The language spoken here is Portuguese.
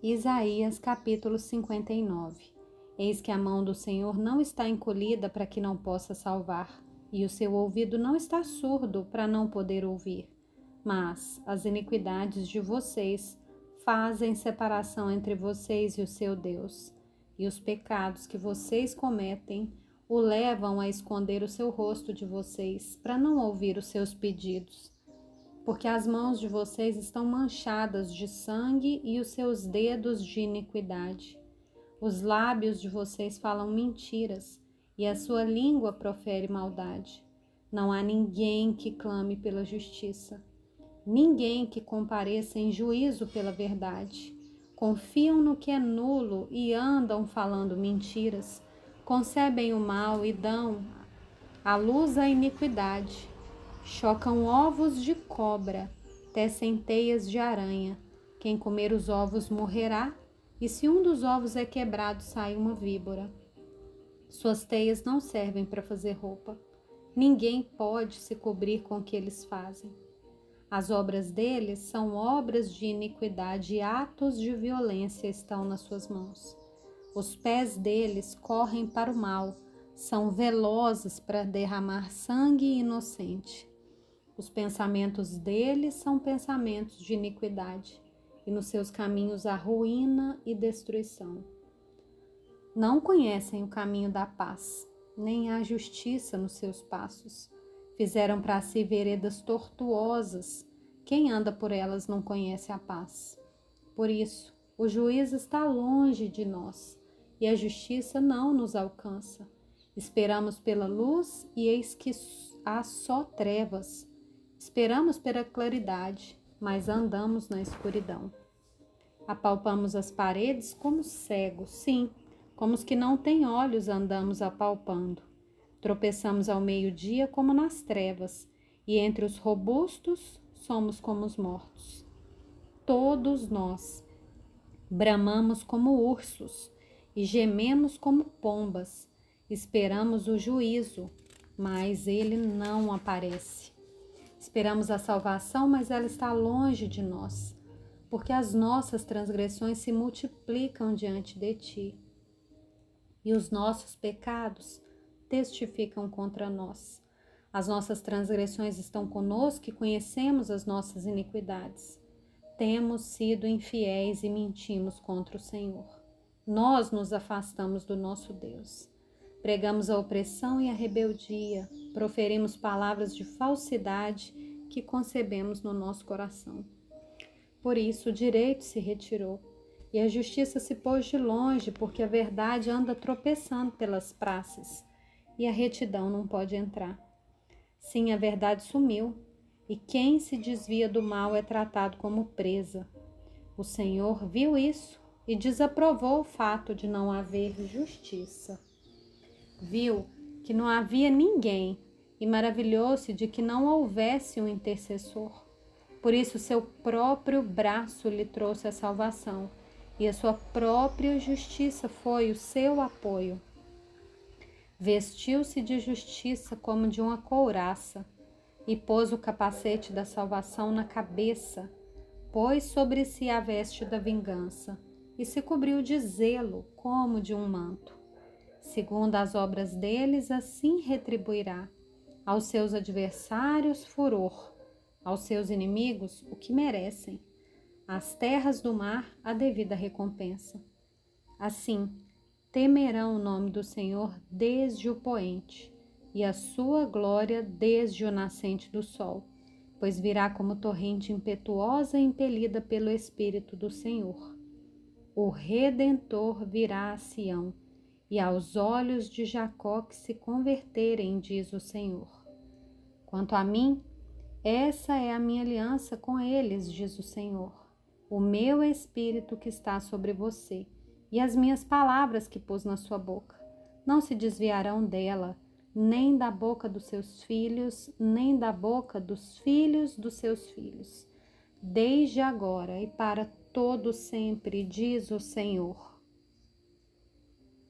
Isaías capítulo 59 Eis que a mão do Senhor não está encolhida para que não possa salvar, e o seu ouvido não está surdo para não poder ouvir. Mas as iniquidades de vocês fazem separação entre vocês e o seu Deus, e os pecados que vocês cometem o levam a esconder o seu rosto de vocês, para não ouvir os seus pedidos porque as mãos de vocês estão manchadas de sangue e os seus dedos de iniquidade. Os lábios de vocês falam mentiras e a sua língua profere maldade. Não há ninguém que clame pela justiça, ninguém que compareça em juízo pela verdade. Confiam no que é nulo e andam falando mentiras, concebem o mal e dão à luz a iniquidade Chocam ovos de cobra, tecem teias de aranha. Quem comer os ovos morrerá, e se um dos ovos é quebrado, sai uma víbora. Suas teias não servem para fazer roupa. Ninguém pode se cobrir com o que eles fazem. As obras deles são obras de iniquidade e atos de violência estão nas suas mãos. Os pés deles correm para o mal, são velozes para derramar sangue inocente. Os pensamentos deles são pensamentos de iniquidade, e nos seus caminhos há ruína e destruição. Não conhecem o caminho da paz, nem a justiça nos seus passos. Fizeram para si veredas tortuosas. Quem anda por elas não conhece a paz. Por isso, o juiz está longe de nós e a justiça não nos alcança. Esperamos pela luz e eis que há só trevas. Esperamos pela claridade, mas andamos na escuridão. Apalpamos as paredes como cegos, sim, como os que não têm olhos andamos apalpando. Tropeçamos ao meio-dia como nas trevas, e entre os robustos somos como os mortos. Todos nós bramamos como ursos e gememos como pombas. Esperamos o juízo, mas ele não aparece. Esperamos a salvação, mas ela está longe de nós, porque as nossas transgressões se multiplicam diante de ti e os nossos pecados testificam contra nós. As nossas transgressões estão conosco e conhecemos as nossas iniquidades. Temos sido infiéis e mentimos contra o Senhor. Nós nos afastamos do nosso Deus. Pregamos a opressão e a rebeldia, proferimos palavras de falsidade que concebemos no nosso coração. Por isso, o direito se retirou e a justiça se pôs de longe, porque a verdade anda tropeçando pelas praças e a retidão não pode entrar. Sim, a verdade sumiu, e quem se desvia do mal é tratado como presa. O Senhor viu isso e desaprovou o fato de não haver justiça viu que não havia ninguém e maravilhou-se de que não houvesse um intercessor. Por isso, seu próprio braço lhe trouxe a salvação e a sua própria justiça foi o seu apoio. Vestiu-se de justiça como de uma couraça e pôs o capacete da salvação na cabeça, pôs sobre si a veste da vingança e se cobriu de zelo como de um manto. Segundo as obras deles, assim retribuirá. Aos seus adversários, furor, aos seus inimigos, o que merecem. Às terras do mar, a devida recompensa. Assim, temerão o nome do Senhor desde o poente, e a sua glória desde o nascente do sol, pois virá como torrente impetuosa impelida pelo Espírito do Senhor. O Redentor virá a Sião e aos olhos de Jacó que se converterem, diz o Senhor. Quanto a mim, essa é a minha aliança com eles, diz o Senhor. O meu espírito que está sobre você e as minhas palavras que pus na sua boca não se desviarão dela, nem da boca dos seus filhos, nem da boca dos filhos dos seus filhos, desde agora e para todo sempre, diz o Senhor.